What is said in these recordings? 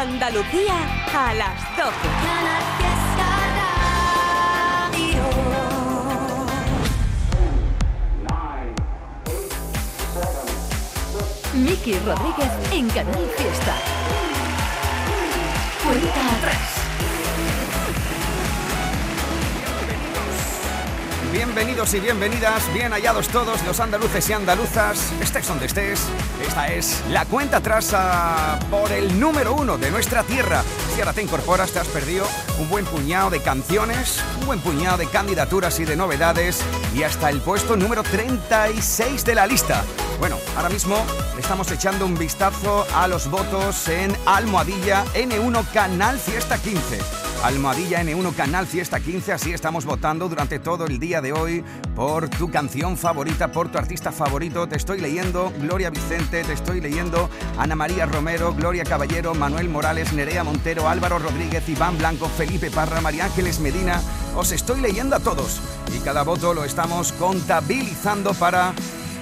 Andalucía a las 12. Miki Rodríguez en Canal Fiesta. Cuenta atrás. Bienvenidos y bienvenidas, bien hallados todos los andaluces y andaluzas, estés donde estés. Esta es la cuenta atrás por el número uno de nuestra tierra. Si ahora te incorporas, te has perdido un buen puñado de canciones, un buen puñado de candidaturas y de novedades y hasta el puesto número 36 de la lista. Bueno, ahora mismo le estamos echando un vistazo a los votos en Almohadilla N1 Canal Fiesta 15. Almohadilla N1 Canal Fiesta 15, así estamos votando durante todo el día de hoy por tu canción favorita, por tu artista favorito. Te estoy leyendo Gloria Vicente, te estoy leyendo Ana María Romero, Gloria Caballero, Manuel Morales, Nerea Montero, Álvaro Rodríguez, Iván Blanco, Felipe Parra, María Ángeles Medina. Os estoy leyendo a todos y cada voto lo estamos contabilizando para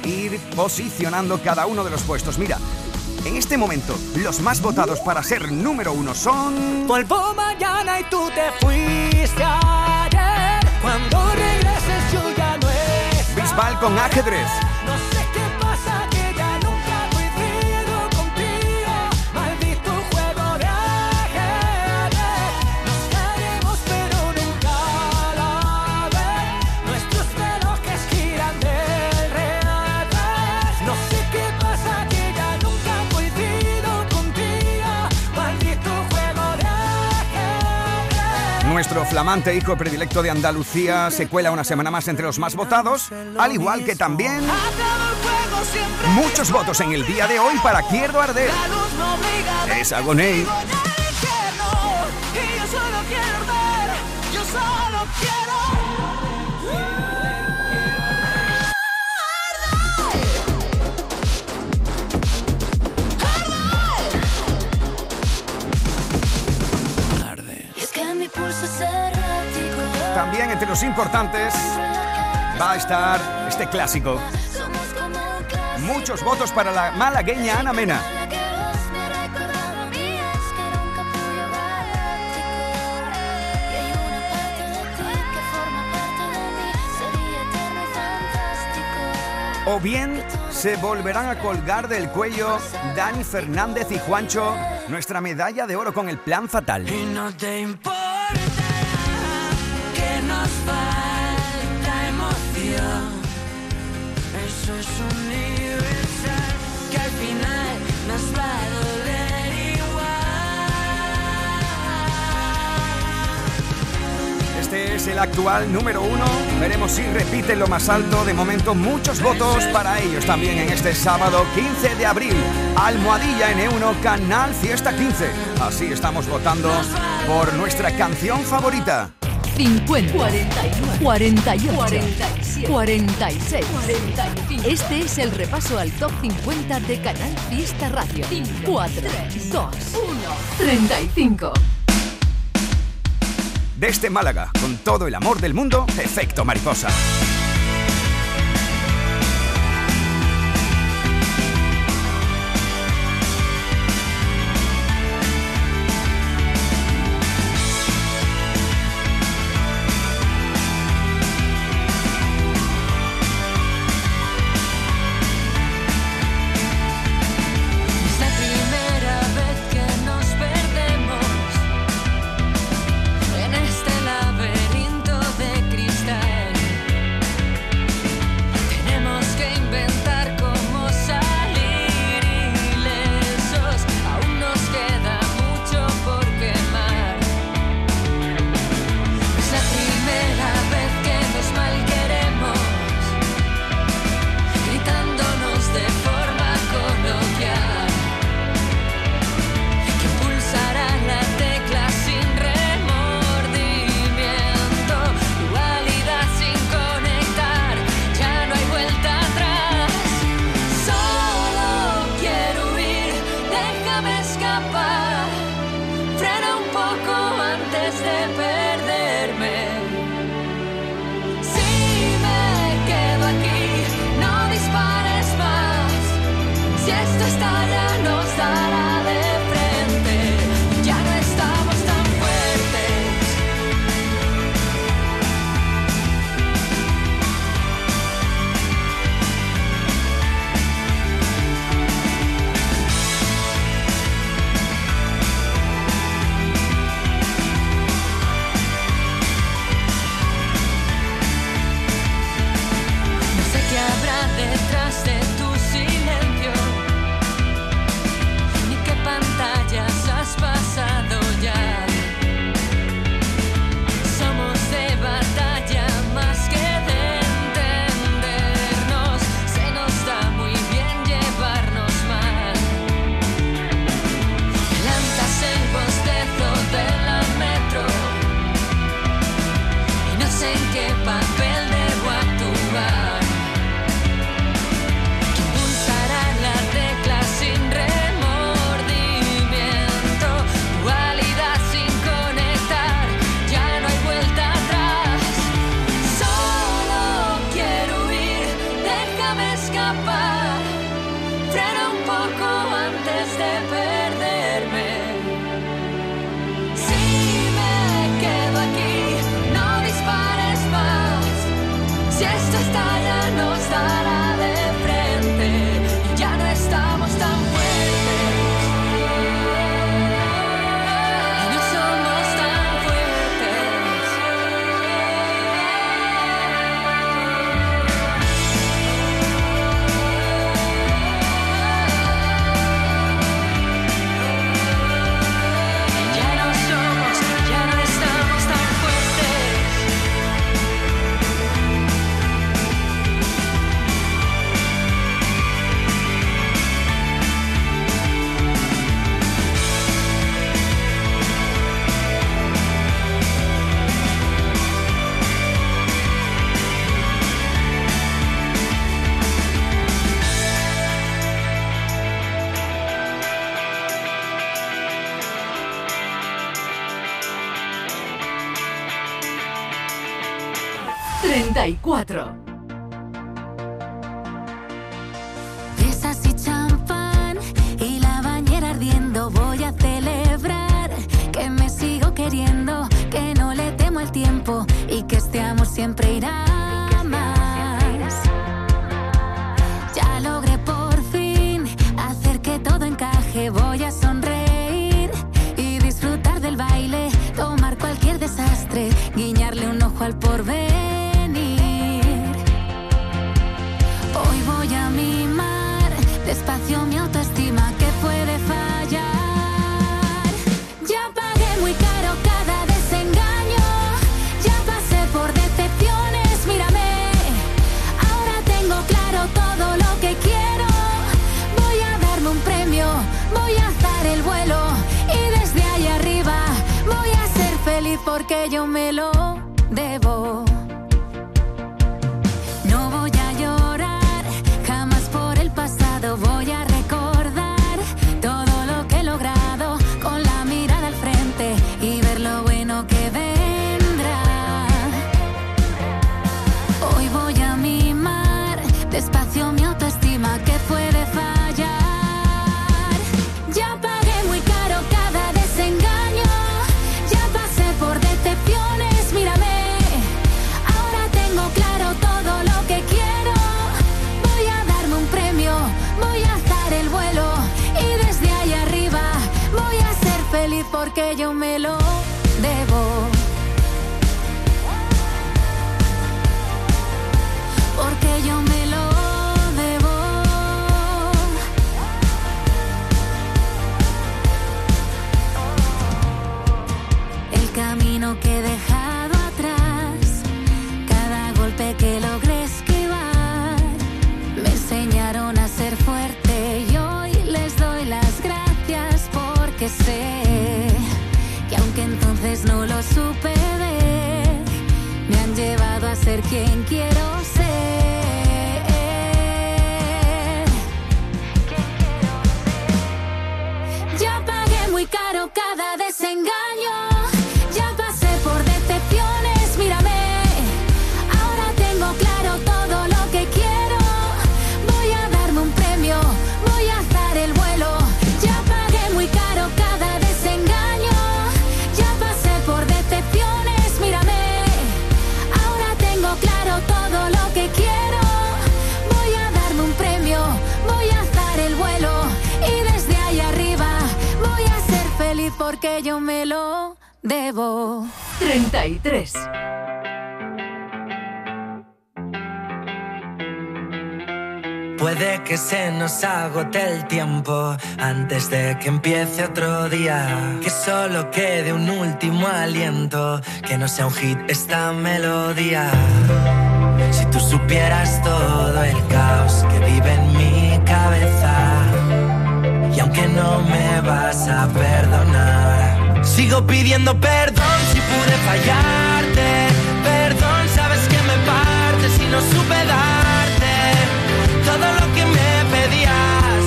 ir posicionando cada uno de los puestos. Mira, en este momento, los más votados para ser número uno son... Vuelvo mañana y tú te fuiste ayer. Cuando regreses yo ya no Bisbal con ajedrez. Nuestro flamante hijo predilecto de Andalucía se cuela una semana más entre los más votados, al igual que también muchos votos en el día de hoy para Quiero Arder. Es Agoney. Entre los importantes va a estar este clásico. Muchos votos para la malagueña Ana Mena. O bien se volverán a colgar del cuello Dani Fernández y Juancho nuestra medalla de oro con el plan fatal. Este es el actual número uno. Veremos si repite lo más alto. De momento, muchos votos para ellos también en este sábado 15 de abril. Almohadilla N1, Canal Fiesta 15. Así estamos votando por nuestra canción favorita. 50, 41, 48, 47, 46, 45. Este es el repaso al top 50 de Canal Fiesta Radio. 4, 3, 2, 1, 35. Desde Málaga, con todo el amor del mundo, Efecto Mariposa. Siempre irá más. Ya logré por fin hacer que todo encaje. Voy a sonreír y disfrutar del baile, tomar cualquier desastre, guiñarle un ojo al porvenir. Yo me lo debo. 33. Puede que se nos agote el tiempo antes de que empiece otro día. Que solo quede un último aliento, que no sea un hit esta melodía. Si tú supieras todo el caos que vive en mi cabeza y aunque no me vas a perdonar, sigo pidiendo perdón si pude fallarte. Perdón, sabes que me parte si no supe darte todo lo que me pedías.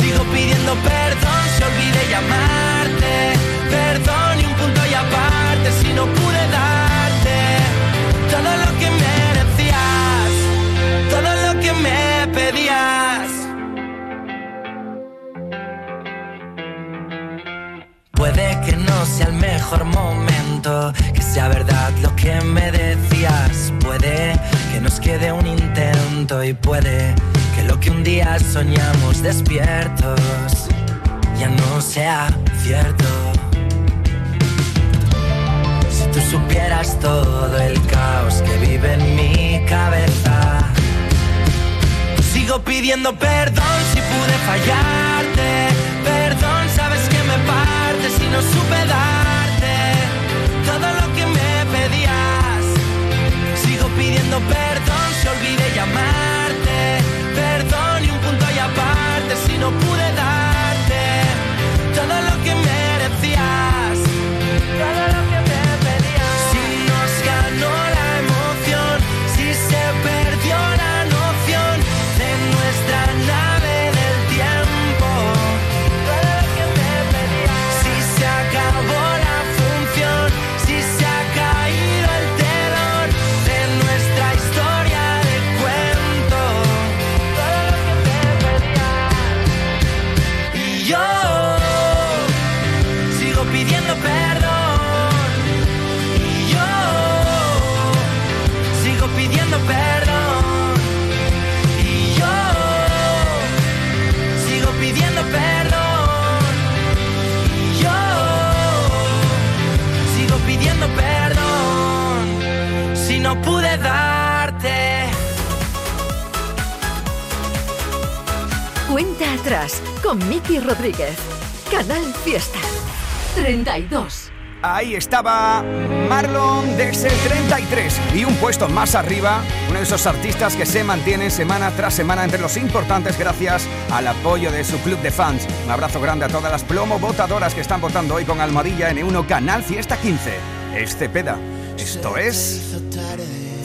Sigo pidiendo perdón si olvidé llamarte. Sea el mejor momento, que sea verdad lo que me decías. Puede que nos quede un intento y puede que lo que un día soñamos despiertos ya no sea cierto. Si tú supieras todo el caos que vive en mi cabeza, sigo pidiendo perdón si pude fallarte. No supe darte todo lo que me pedías. Sigo pidiendo perdón si olvidé llamarte. Perdón y un punto y aparte si no pude darte todo lo que merecías. Atrás con Miki Rodríguez. Canal Fiesta. 32. Ahí estaba Marlon desde el 33 y un puesto más arriba, uno de esos artistas que se mantienen semana tras semana entre los importantes gracias al apoyo de su club de fans. Un abrazo grande a todas las plomo votadoras que están votando hoy con Almohadilla N1 Canal Fiesta 15. Este peda. Esto es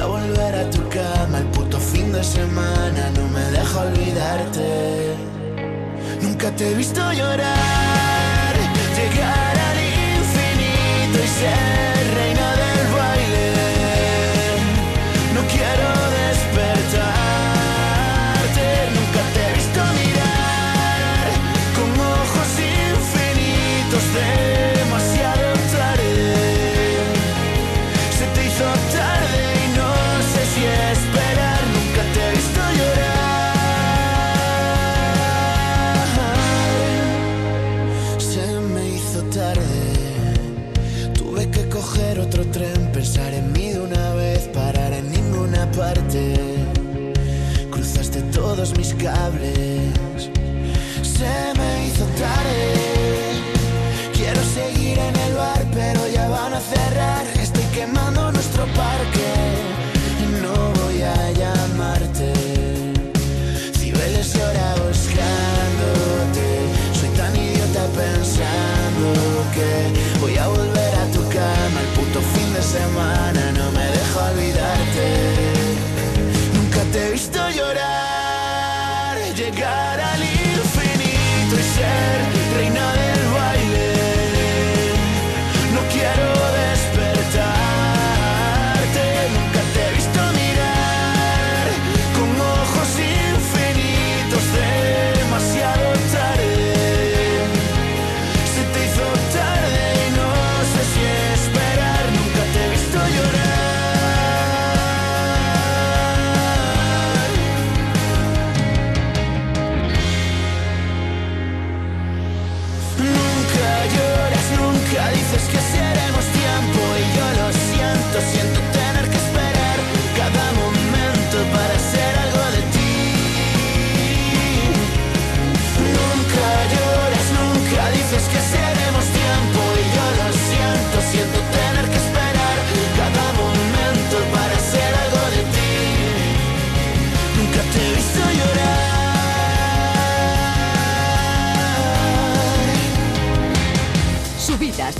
a volver a tu cama el puto fin de semana. No me deja olvidarte. Nunca te he visto llorar, llegar al infinito y ser cables, se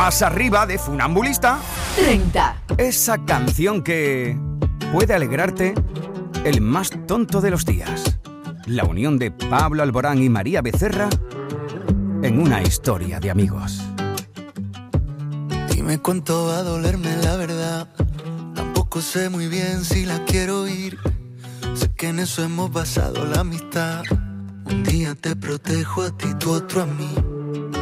Más arriba de Funambulista. 30. Esa canción que puede alegrarte el más tonto de los días. La unión de Pablo Alborán y María Becerra en una historia de amigos. Dime cuánto va a dolerme la verdad. Tampoco sé muy bien si la quiero oír. Sé que en eso hemos basado la amistad. Un día te protejo a ti, tú otro a mí.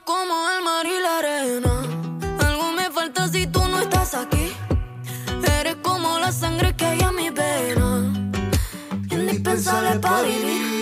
Como el mar y la arena. Algo me falta si tú no estás aquí. Eres como la sangre que hay en mi vena. Indispensable para vivir.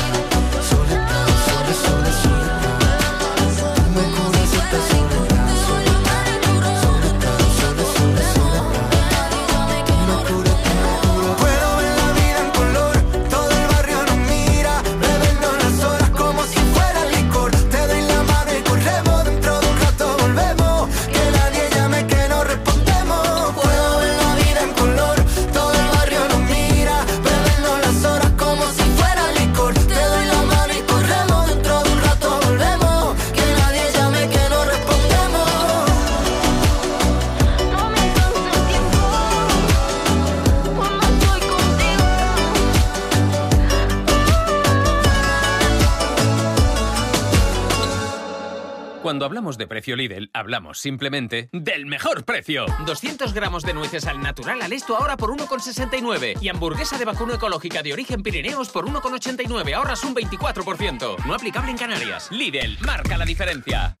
Cuando hablamos de precio Lidl, hablamos simplemente del mejor precio. 200 gramos de nueces al natural al esto ahora por 1,69. Y hamburguesa de vacuno ecológica de origen Pirineos por 1,89. Ahorras un 24%. No aplicable en Canarias. Lidl, marca la diferencia.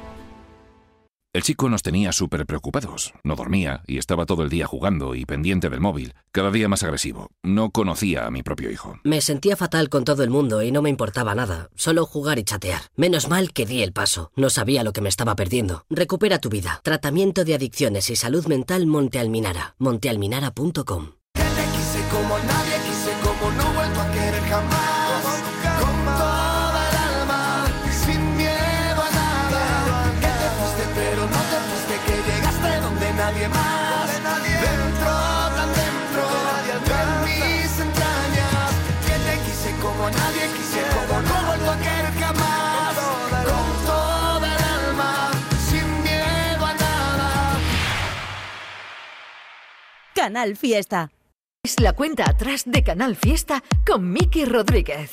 El chico nos tenía súper preocupados. No dormía y estaba todo el día jugando y pendiente del móvil, cada día más agresivo. No conocía a mi propio hijo. Me sentía fatal con todo el mundo y no me importaba nada, solo jugar y chatear. Menos mal que di el paso. No sabía lo que me estaba perdiendo. Recupera tu vida. Tratamiento de adicciones y salud mental Monte Alminara. montealminara.com. Que te quise como nadie, quise como no he vuelto a querer jamás. Canal Fiesta. Es la cuenta atrás de Canal Fiesta con Miki Rodríguez.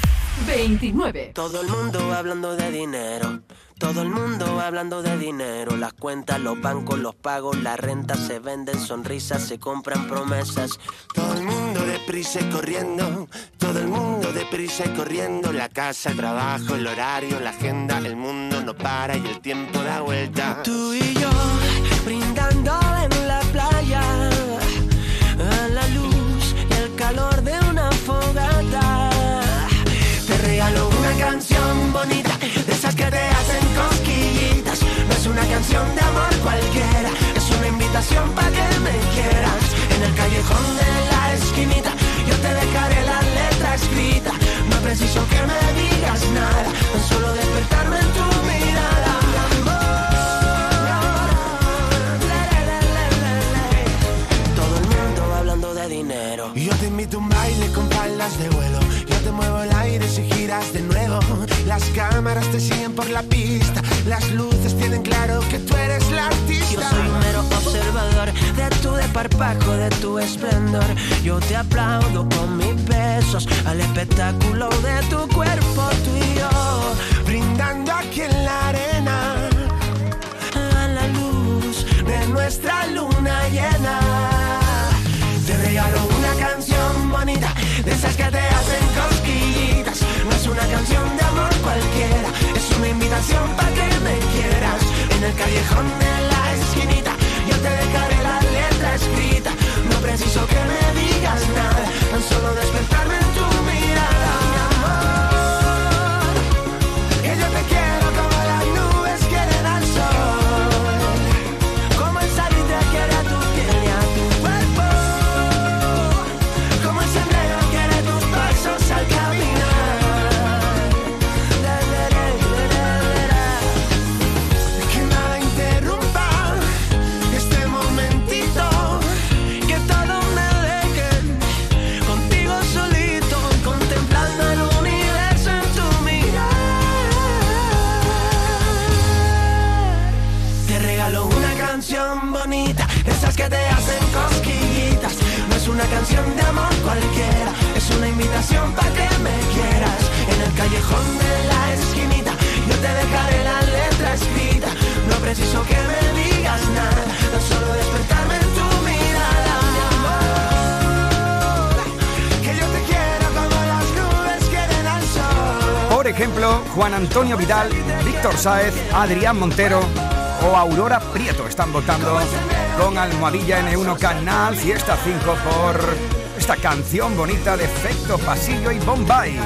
29. Todo el mundo hablando de dinero. Todo el mundo hablando de dinero. Las cuentas, los bancos, los pagos, la renta se venden sonrisas, se compran promesas. Todo el mundo deprisa y corriendo, todo el mundo deprisa y corriendo. La casa, el trabajo, el horario, la agenda, el mundo no para y el tiempo da vuelta. Tú y yo brindando en de. Te regalo una canción bonita, de esas que te hacen cosquillitas. No es una canción de amor cualquiera, es una invitación para que me quieras. En el callejón de la esquinita, yo te dejaré la letra escrita. No preciso que me digas nada, tan solo despertarme en tu mirada. Dinero. Yo te invito a un baile con palas de vuelo. Yo te muevo el aire si giras de nuevo. Las cámaras te siguen por la pista. Las luces tienen claro que tú eres la artista. Yo soy un mero observador de tu desparpajo, de tu esplendor. Yo te aplaudo con mis besos al espectáculo de tu cuerpo, tú y yo. Brindando aquí en la arena a la luz de nuestra luna llena. Una canción bonita, de esas que te hacen cosquillitas. No es una canción de amor cualquiera, es una invitación para que me quieras. En el callejón de la esquinita, yo te dejaré la letra escrita. No preciso que me digas nada, tan solo despertarme Juan Antonio Vidal, Víctor Sáez, Adrián Montero o Aurora Prieto están votando con Almohadilla N1 Canal Fiesta 5 por esta canción bonita de efecto pasillo y Bombay.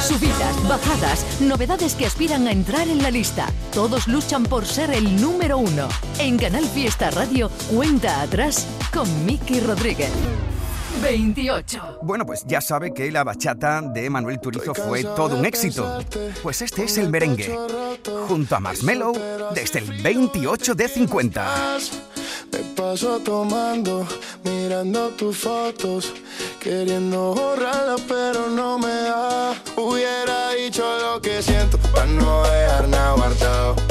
Subidas, bajadas, novedades que aspiran a entrar en la lista. Todos luchan por ser el número uno. En Canal Fiesta Radio, cuenta atrás con Miki Rodríguez. 28. Bueno, pues ya sabe que la bachata de Manuel Turizo fue todo un éxito. Pues este es el merengue, junto a Marshmello, desde el 28 de 50. Me paso tomando, mirando tus fotos, queriendo borrarlas, pero no me da. Hubiera dicho lo que siento, para no dejar nada guardado.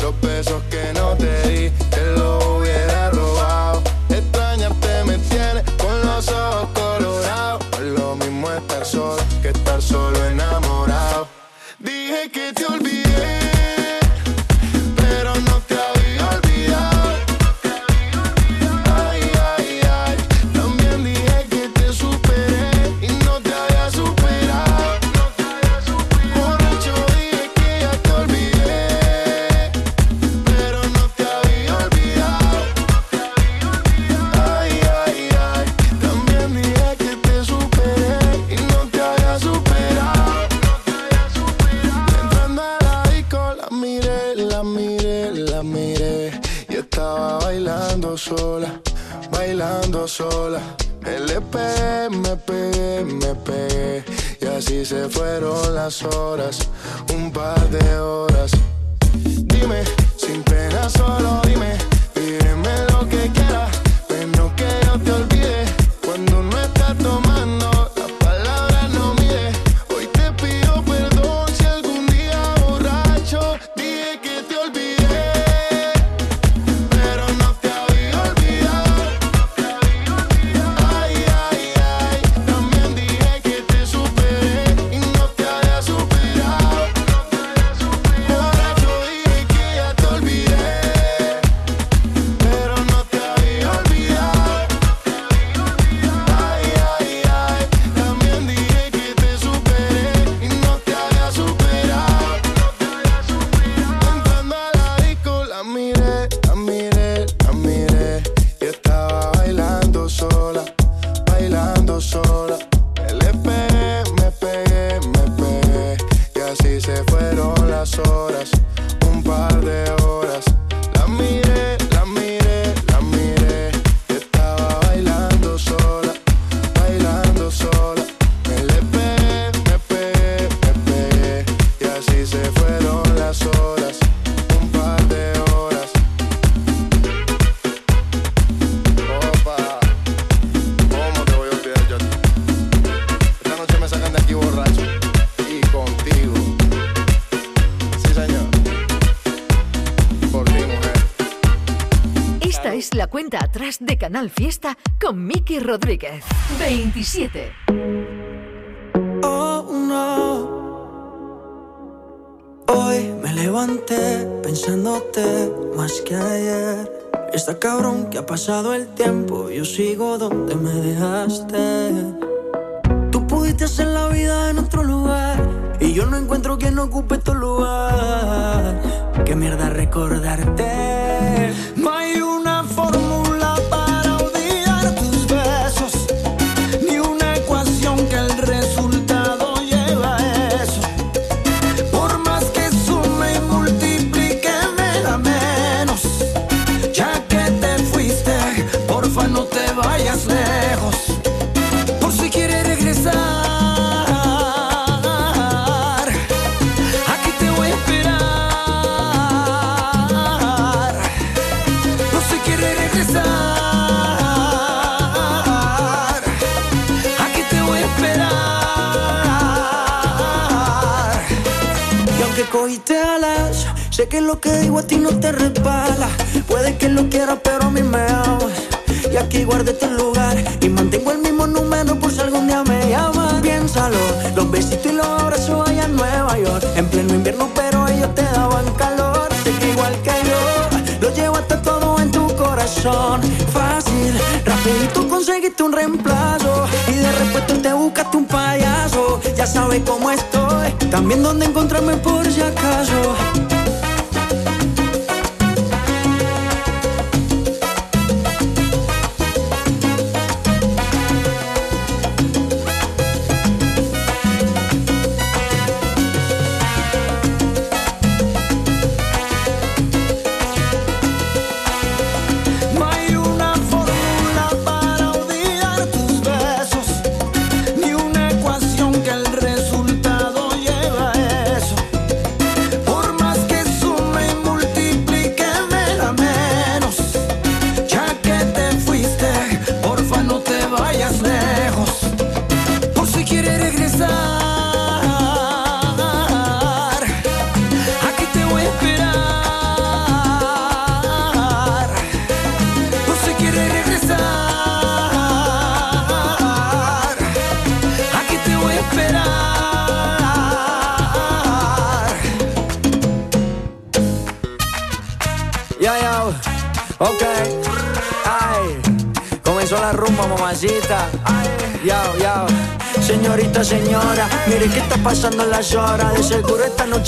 las horas, un par de cuenta atrás de Canal Fiesta con Miki Rodríguez. 27. Oh, no. Hoy me levanté pensándote más que ayer. Está cabrón que ha pasado el tiempo, yo sigo donde me dejaste. Tú pudiste hacer la vida en otro lugar y yo no encuentro quien ocupe tu lugar. Qué mierda recordarte. Sé que lo que digo a ti no te resbala. Puede que lo quieras, pero a mí me ama. Y aquí guardé tu este lugar. Y mantengo el mismo número por si algún día me llaman. Piénsalo, los besitos y los abrazos allá en Nueva York. En pleno invierno, pero ellos te daban calor. Sé que igual que yo, lo llevo hasta todo en tu corazón. Fácil, rapidito conseguiste un reemplazo. Y de repente te buscaste un payaso. Ya sabes cómo estoy. También dónde encontrarme por si acaso.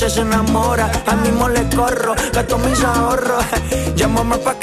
noche se enamora. A mí le corro, gasto mis ahorros. Llámame pa'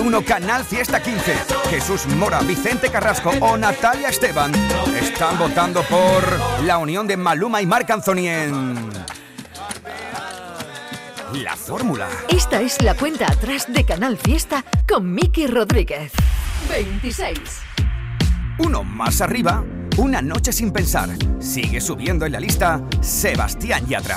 1 Canal Fiesta 15. Jesús Mora, Vicente Carrasco o Natalia Esteban están votando por la unión de Maluma y Marc Anthony La Fórmula. Esta es la cuenta atrás de Canal Fiesta con Miki Rodríguez. 26. Uno más arriba, una noche sin pensar. Sigue subiendo en la lista Sebastián Yatra.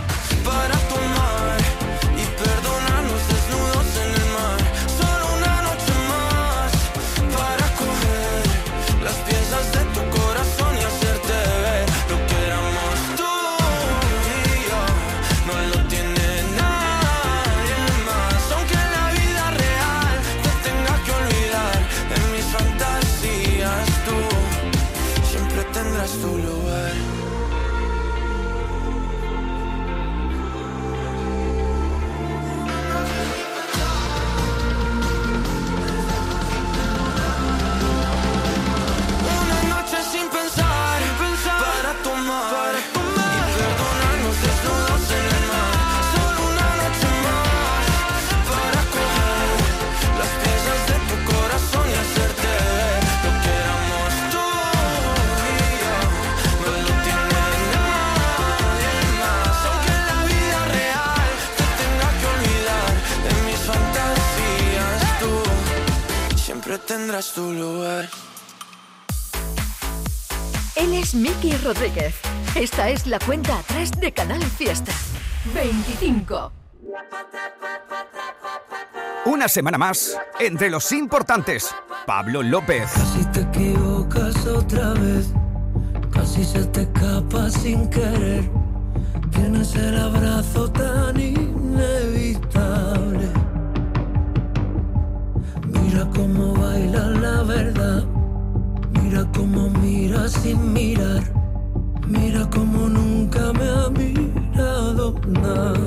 tendrás tu lugar. Él es Miki Rodríguez. Esta es la cuenta atrás de Canal Fiesta. 25. Una semana más, entre los importantes, Pablo López. Casi te equivocas otra vez, casi se te escapa sin querer. Tienes el abrazo Mira cómo mira sin mirar. Mira como nunca me ha mirado nada.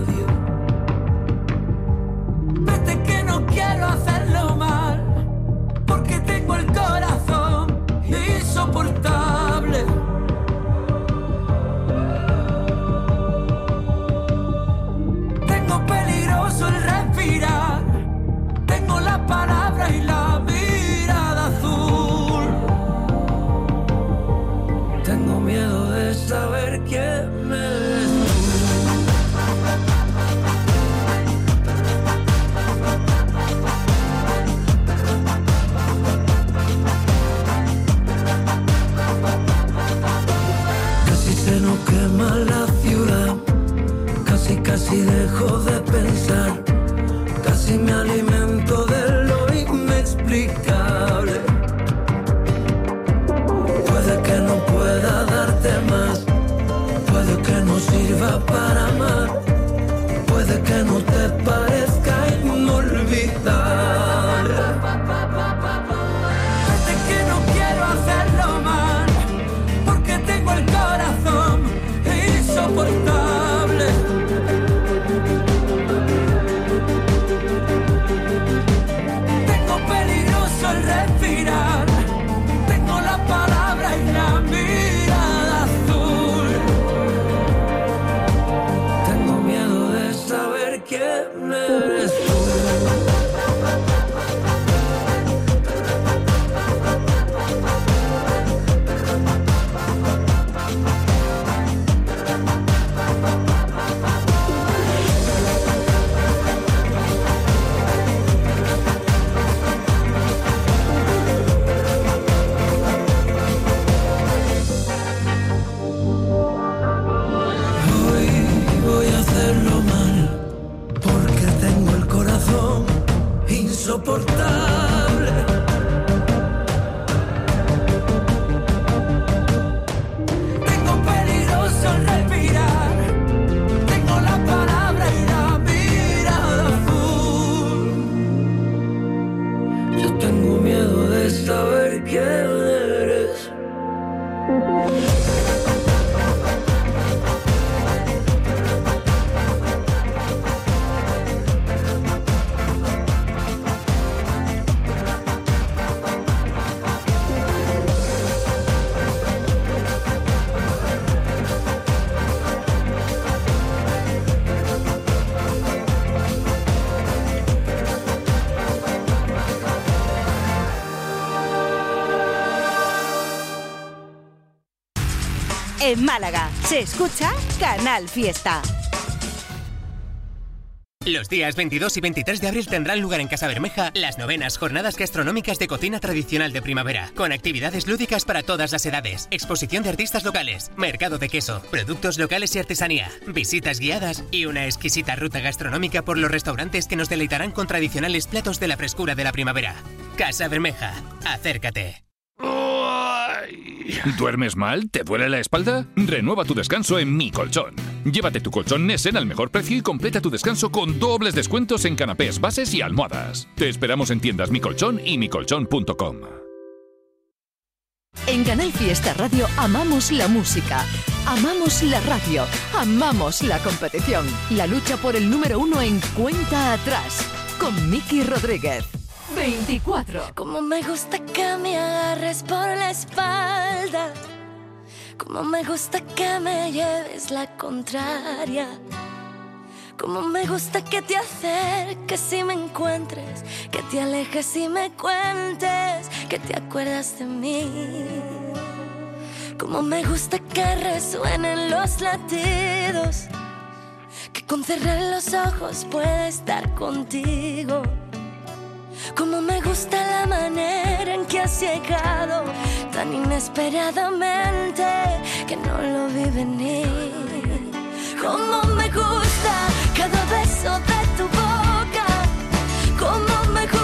dejo de pensar. En Málaga se escucha Canal Fiesta. Los días 22 y 23 de abril tendrán lugar en Casa Bermeja las novenas jornadas gastronómicas de cocina tradicional de primavera, con actividades lúdicas para todas las edades, exposición de artistas locales, mercado de queso, productos locales y artesanía, visitas guiadas y una exquisita ruta gastronómica por los restaurantes que nos deleitarán con tradicionales platos de la frescura de la primavera. Casa Bermeja, acércate. ¿Duermes mal? ¿Te duele la espalda? Renueva tu descanso en Mi Colchón. Llévate tu colchón Nessen al mejor precio y completa tu descanso con dobles descuentos en canapés, bases y almohadas. Te esperamos en tiendas Mi Colchón y micolchón.com. En Canal Fiesta Radio amamos la música, amamos la radio, amamos la competición. La lucha por el número uno en cuenta atrás con Miki Rodríguez. 24. Como me gusta que me agarres por la espalda. Como me gusta que me lleves la contraria. Como me gusta que te acerques y me encuentres. Que te alejes y me cuentes. Que te acuerdas de mí. Como me gusta que resuenen los latidos. Que con cerrar los ojos pueda estar contigo. Como me gusta la manera en que has llegado tan inesperadamente que no lo vi venir. Como me gusta cada beso de tu boca. Como me gusta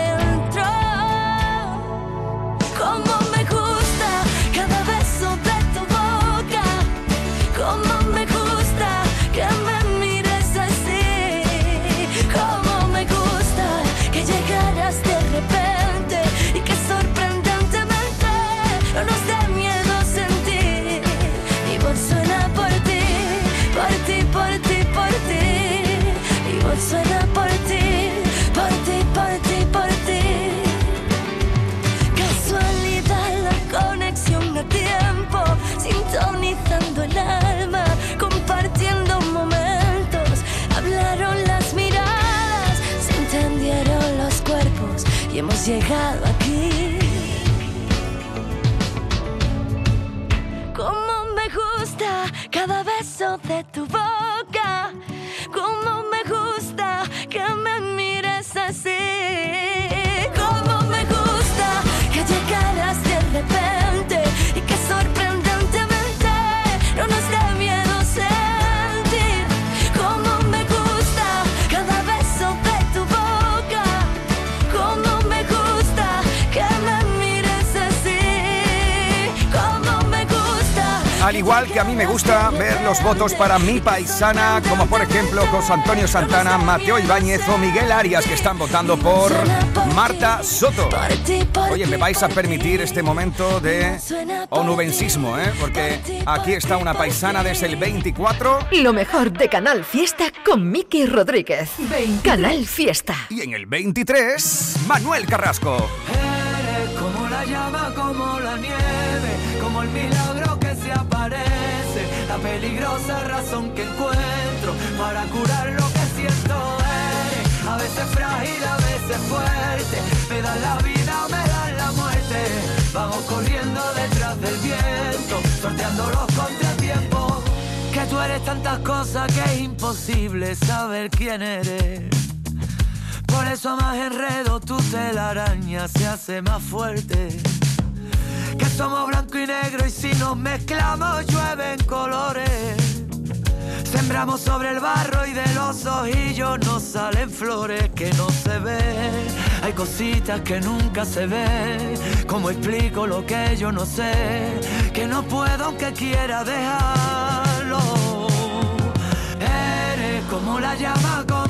los votos para mi paisana, como por ejemplo José Antonio Santana, Mateo Ibáñez o Miguel Arias, que están votando por Marta Soto. Oye, me vais a permitir este momento de onubensismo, ¿eh? Porque aquí está una paisana desde el 24 Lo mejor de Canal Fiesta con Miki Rodríguez. Canal Fiesta. y en el 23, Manuel Carrasco. Eres como la llama, como la nieve, como el milagro la peligrosa razón que encuentro para curar lo que siento eres. A veces frágil, a veces fuerte, me da la vida, me da la muerte. Vamos corriendo detrás del viento, sorteando los contratiempos. Que tú eres tantas cosas que es imposible saber quién eres. Por eso a más enredo tu telaraña se hace más fuerte. Somos blanco y negro y si nos mezclamos llueven colores. Sembramos sobre el barro y de los ojillos nos salen flores que no se ven. Hay cositas que nunca se ven. ¿Cómo explico lo que yo no sé? Que no puedo aunque quiera dejarlo. Eres como la llama, como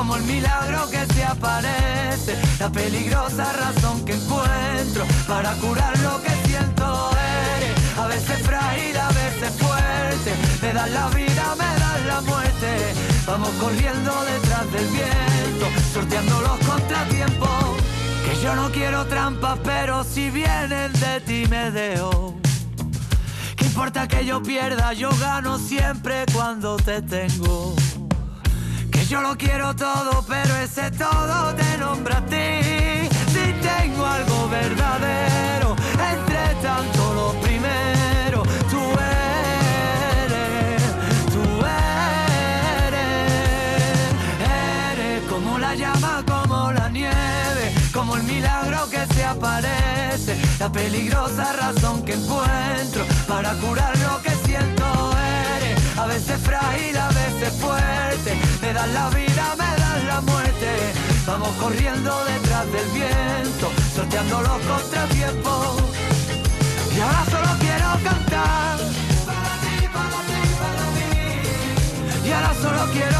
como el milagro que se aparece, la peligrosa razón que encuentro para curar lo que siento. Eres a veces frágil, a veces fuerte, me das la vida, me das la muerte. Vamos corriendo detrás del viento, sorteando los contratiempos. Que yo no quiero trampas, pero si vienen de ti me dejo. ¿Qué importa que yo pierda? Yo gano siempre cuando te tengo. Yo lo quiero todo, pero ese todo te nombra a ti. Si tengo algo verdadero, entre tanto lo primero, tú eres, tú eres, eres como la llama, como la nieve, como el milagro que se aparece, la peligrosa razón que encuentro para curar lo que a veces frágil, a veces fuerte, me das la vida, me das la muerte. Vamos corriendo detrás del viento, sorteando los contratiempos. Y ahora solo quiero cantar. Para ti, para ti, para mí. Y ahora solo quiero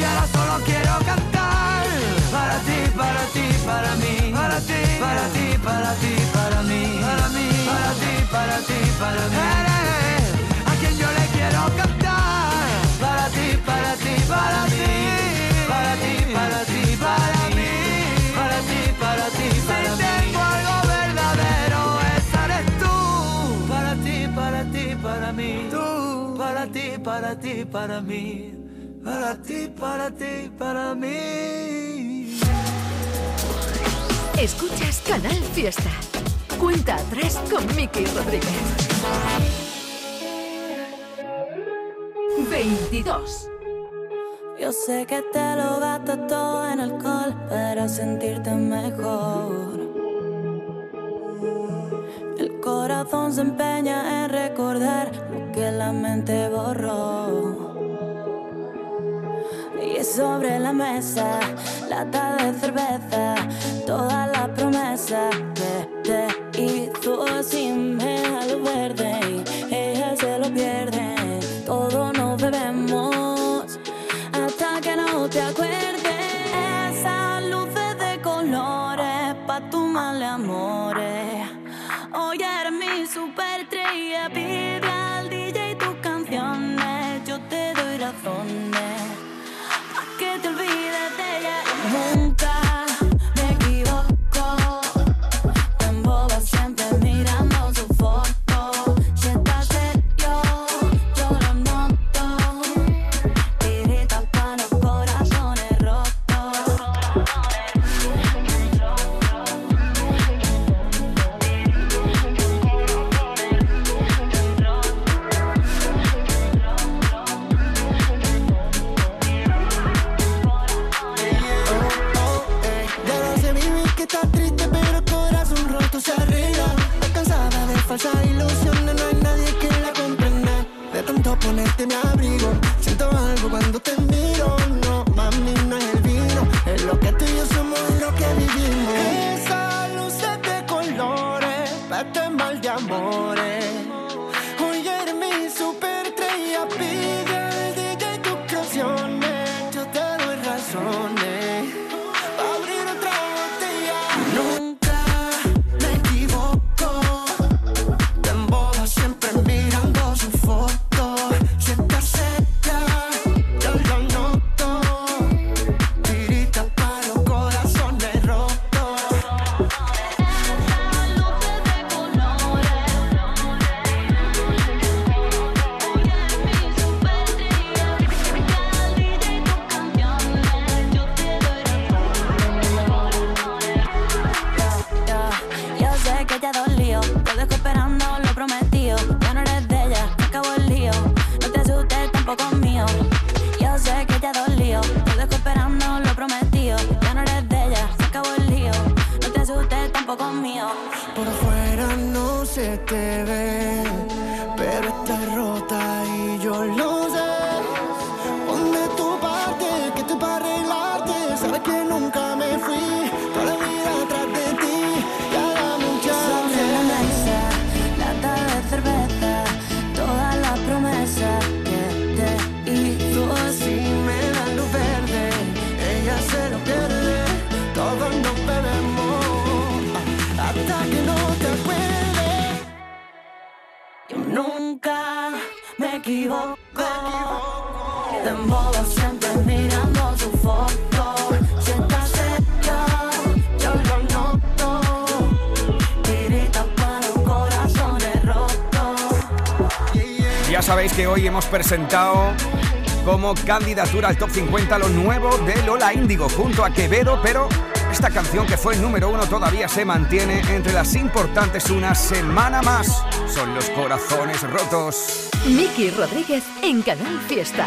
Y ahora solo quiero cantar para ti, para ti, para mí, para ti, para ti, para ti, para mí, para mí, para ti, para ti, para mí. Eres a quien yo le quiero cantar para ti, para ti, para ti, para ti, para ti, para mí, para ti, para ti, para mí. Tengo algo verdadero, esa eres tú. Para ti, para ti, para mí. Tú, para ti, para ti, para mí. Para ti, para ti, para mí. Escuchas Canal Fiesta. Cuenta atrás con Miki Rodríguez. 22. Yo sé que te lo gasto todo en alcohol para sentirte mejor. El corazón se empeña en recordar lo que la mente borró. Sobre la mesa, lata de cerveza, toda la promesa que te hizo así me presentado como candidatura al top 50 lo nuevo de Lola Índigo junto a Quevedo, pero esta canción que fue el número uno todavía se mantiene entre las importantes una semana más. Son los corazones rotos. Miki Rodríguez en Canal Fiesta.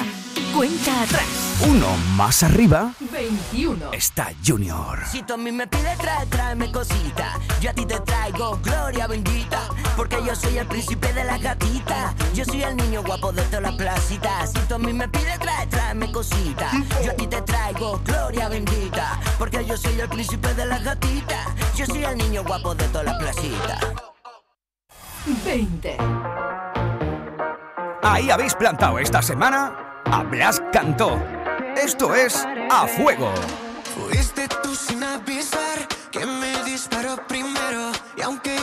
Cuenta atrás. Uno más arriba. 21. Está Junior. Si a mí me pides, tráeme cosita. Yo a ti te traigo gloria bendita. Porque yo soy el príncipe de las gatitas. Yo soy el niño guapo de todas las placitas. Si tú a mí me pides, trae, tráeme cositas. Yo a ti te traigo gloria bendita. Porque yo soy el príncipe de las gatitas. Yo soy el niño guapo de todas las placitas. 20. Ahí habéis plantado esta semana a Blas Cantó. Esto es A Fuego. Fuiste tú sin avisar que me disparó primero. Y aunque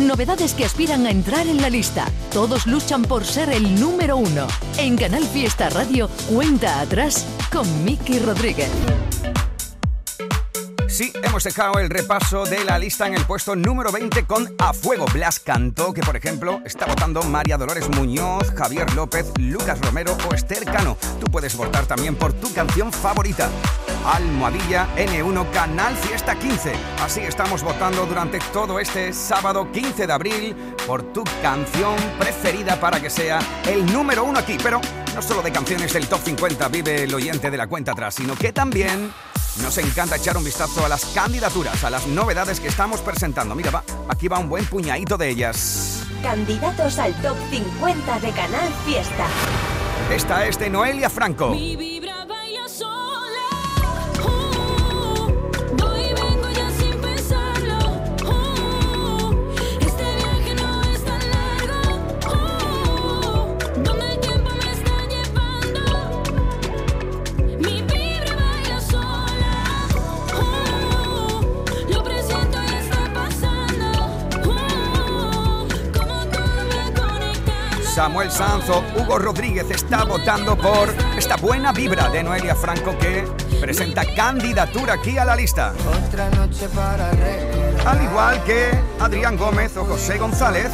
Novedades que aspiran a entrar en la lista. Todos luchan por ser el número uno. En Canal Fiesta Radio, cuenta atrás con Miki Rodríguez. Sí, hemos dejado el repaso de la lista en el puesto número 20 con A Fuego. Blas Cantó, que por ejemplo está votando María Dolores Muñoz, Javier López, Lucas Romero o Esther Cano. Tú puedes votar también por tu canción favorita. Almohadilla N1 Canal Fiesta 15. Así estamos votando durante todo este sábado 15 de abril por tu canción preferida para que sea el número uno aquí. Pero no solo de canciones del top 50 vive el oyente de la cuenta atrás, sino que también nos encanta echar un vistazo a las candidaturas, a las novedades que estamos presentando. Mira, va, aquí va un buen puñadito de ellas. Candidatos al top 50 de Canal Fiesta. Esta es de Noelia Franco. Samuel Sanzo, Hugo Rodríguez está votando por esta buena vibra de Noelia Franco que presenta candidatura aquí a la lista. Otra noche para Al igual que Adrián Gómez o José González,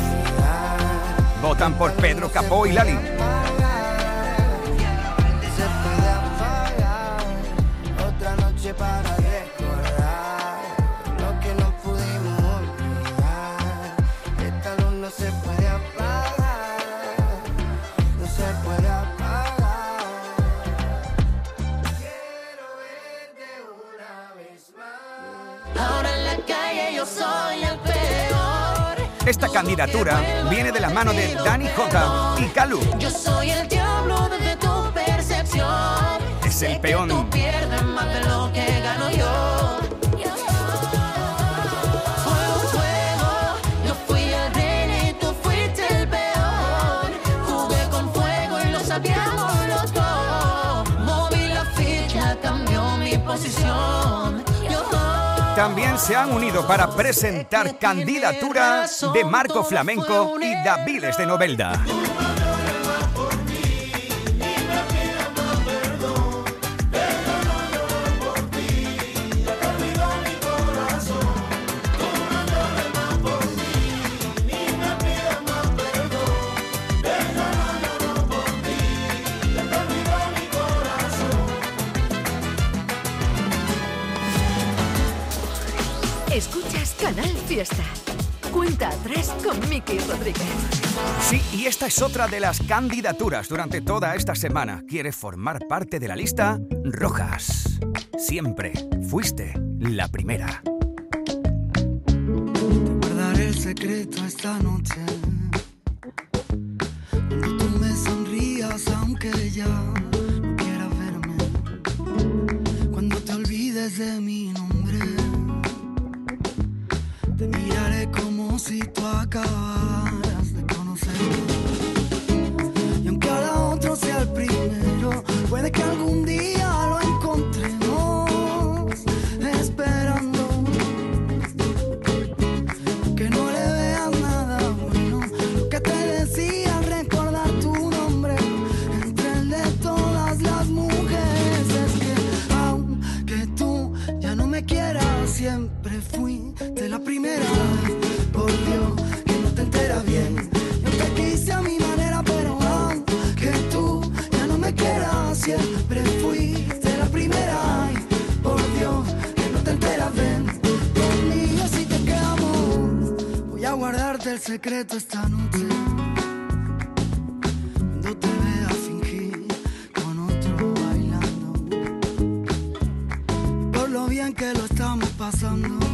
votan por Pedro Capó y Lali. Otra noche para Esta candidatura viene de la mano de Dani J y Calu. Yo soy el diablo desde tu percepción. Es el peón. Tú pierdes más de lo que gano yo. Moví la ficha, cambió mi posición. También se han unido para presentar candidaturas de Marco Flamenco y Daviles de Novelda. Miki Rodríguez. Sí, y esta es otra de las candidaturas durante toda esta semana. ¿Quiere formar parte de la lista? Rojas. Siempre fuiste la primera. Guardaré el secreto esta noche. Cuando tú me sonrías, aunque ya no quieras verme. Cuando te olvides de mi nombre, si tú acabaras de conocerme. Y aunque ahora otro sea el primero, puede que algún día el secreto esta noche. Cuando te vea fingir con otro bailando. Por lo bien que lo estamos pasando.